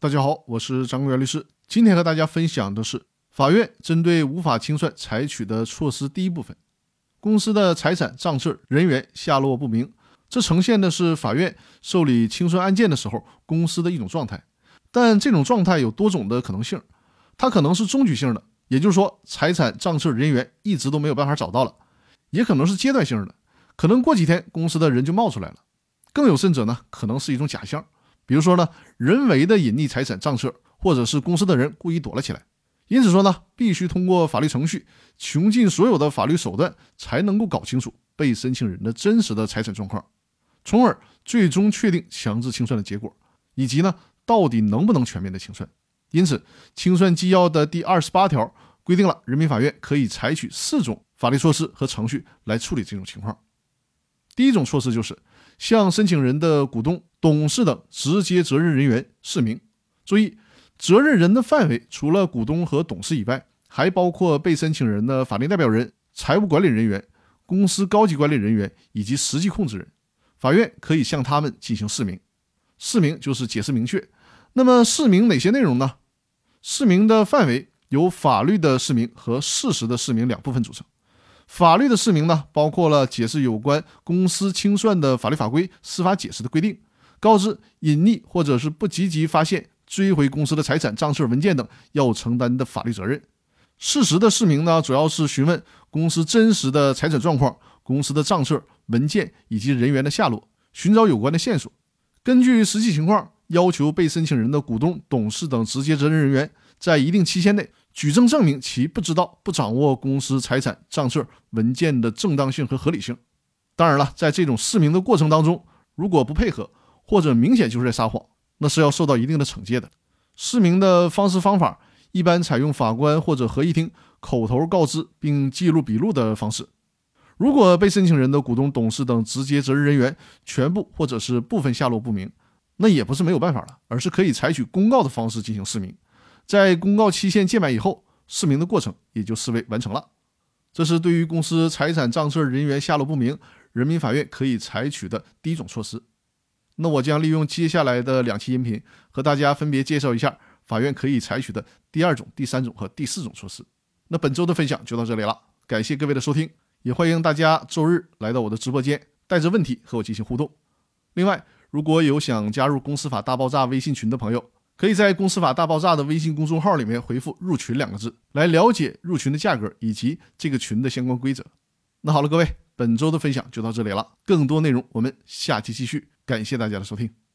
大家好，我是张国元律师。今天和大家分享的是法院针对无法清算采取的措施。第一部分，公司的财产账册人员下落不明，这呈现的是法院受理清算案件的时候公司的一种状态。但这种状态有多种的可能性，它可能是终局性的，也就是说财产账册人员一直都没有办法找到了；也可能是阶段性的，可能过几天公司的人就冒出来了；更有甚者呢，可能是一种假象。比如说呢，人为的隐匿财产账册，或者是公司的人故意躲了起来。因此说呢，必须通过法律程序，穷尽所有的法律手段，才能够搞清楚被申请人的真实的财产状况，从而最终确定强制清算的结果，以及呢，到底能不能全面的清算。因此，清算纪要的第二十八条规定了，人民法院可以采取四种法律措施和程序来处理这种情况。第一种措施就是向申请人的股东。董事等直接责任人员释明。注意，责任人的范围除了股东和董事以外，还包括被申请人的法定代表人、财务管理人员、公司高级管理人员以及实际控制人。法院可以向他们进行释明。释明就是解释明确。那么，释明哪些内容呢？释明的范围由法律的释明和事实的释明两部分组成。法律的释明呢，包括了解释有关公司清算的法律法规、司法解释的规定。告知隐匿或者是不积极发现、追回公司的财产、账册、文件等要承担的法律责任。事实的释明呢，主要是询问公司真实的财产状况、公司的账册、文件以及人员的下落，寻找有关的线索。根据实际情况，要求被申请人的股东、董事等直接责任人员在一定期限内举证证明其不知道、不掌握公司财产、账册、文件的正当性和合理性。当然了，在这种释明的过程当中，如果不配合，或者明显就是在撒谎，那是要受到一定的惩戒的。释明的方式方法一般采用法官或者合议庭口头告知并记录笔录的方式。如果被申请人的股东、董事等直接责任人员全部或者是部分下落不明，那也不是没有办法了，而是可以采取公告的方式进行释明。在公告期限届满以后，释明的过程也就视为完成了。这是对于公司财产账册人员下落不明，人民法院可以采取的第一种措施。那我将利用接下来的两期音频，和大家分别介绍一下法院可以采取的第二种、第三种和第四种措施。那本周的分享就到这里了，感谢各位的收听，也欢迎大家周日来到我的直播间，带着问题和我进行互动。另外，如果有想加入公司法大爆炸微信群的朋友，可以在公司法大爆炸的微信公众号里面回复“入群”两个字，来了解入群的价格以及这个群的相关规则。那好了，各位，本周的分享就到这里了，更多内容我们下期继续。感谢大家的收听。